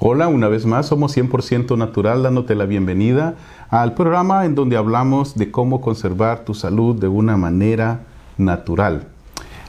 Hola, una vez más somos 100% natural dándote la bienvenida al programa en donde hablamos de cómo conservar tu salud de una manera natural.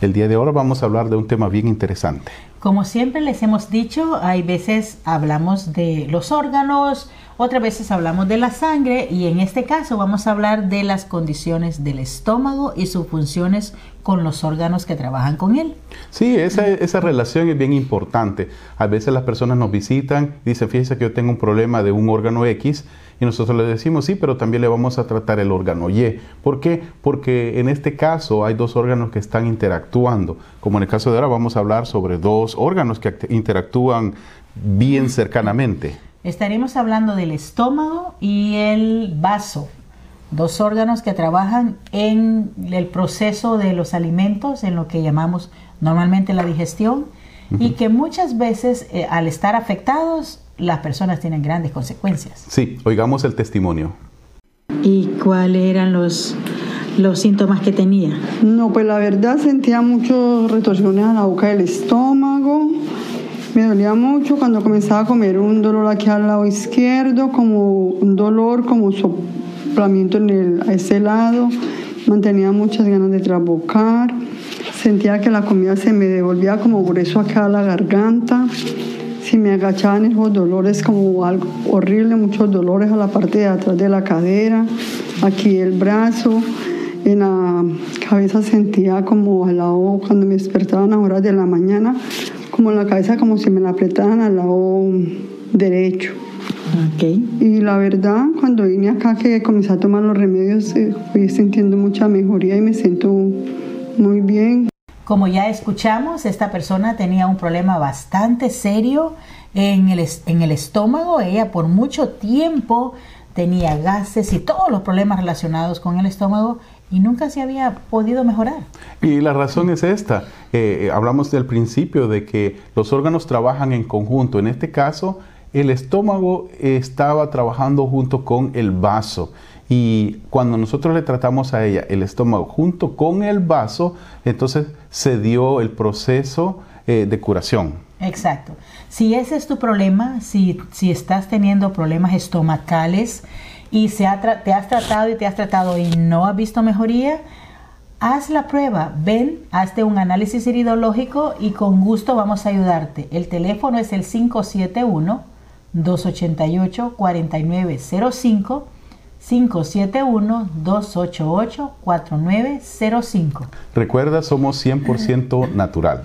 El día de hoy vamos a hablar de un tema bien interesante. Como siempre les hemos dicho, hay veces hablamos de los órganos, otras veces hablamos de la sangre y en este caso vamos a hablar de las condiciones del estómago y sus funciones con los órganos que trabajan con él. Sí, esa, esa relación es bien importante. A veces las personas nos visitan y dicen, fíjese que yo tengo un problema de un órgano X y nosotros le decimos, sí, pero también le vamos a tratar el órgano Y. ¿Por qué? Porque en este caso hay dos órganos que están interactuando. Como en el caso de ahora vamos a hablar sobre dos órganos que interactúan bien cercanamente. Estaremos hablando del estómago y el vaso, dos órganos que trabajan en el proceso de los alimentos, en lo que llamamos normalmente la digestión, y que muchas veces eh, al estar afectados las personas tienen grandes consecuencias. Sí, oigamos el testimonio. ¿Y cuáles eran los, los síntomas que tenía? No, pues la verdad sentía muchas retorsiones a la boca del estómago, me dolía mucho cuando comenzaba a comer un dolor aquí al lado izquierdo, como un dolor, como soplamiento en el, a ese lado. Mantenía muchas ganas de trabocar. Sentía que la comida se me devolvía como grueso acá a la garganta. Si me agachaban esos dolores como algo horrible, muchos dolores a la parte de atrás de la cadera, aquí el brazo, en la cabeza sentía como al lado cuando me despertaban a horas de la mañana, como la cabeza como si me la apretaran al lado derecho. Okay. Y la verdad, cuando vine acá que comencé a tomar los remedios, eh, fui sintiendo mucha mejoría y me siento muy bien. Como ya escuchamos, esta persona tenía un problema bastante serio en el, en el estómago. Ella por mucho tiempo tenía gases y todos los problemas relacionados con el estómago y nunca se había podido mejorar. Y la razón es esta. Eh, eh, hablamos del principio de que los órganos trabajan en conjunto. En este caso, el estómago estaba trabajando junto con el vaso. Y cuando nosotros le tratamos a ella el estómago junto con el vaso, entonces se dio el proceso eh, de curación. Exacto. Si ese es tu problema, si, si estás teniendo problemas estomacales, y se te has tratado y te has tratado y no has visto mejoría, haz la prueba, ven, hazte un análisis iridológico y con gusto vamos a ayudarte. El teléfono es el 571-288-4905. 571-288-4905. Recuerda, somos 100% natural.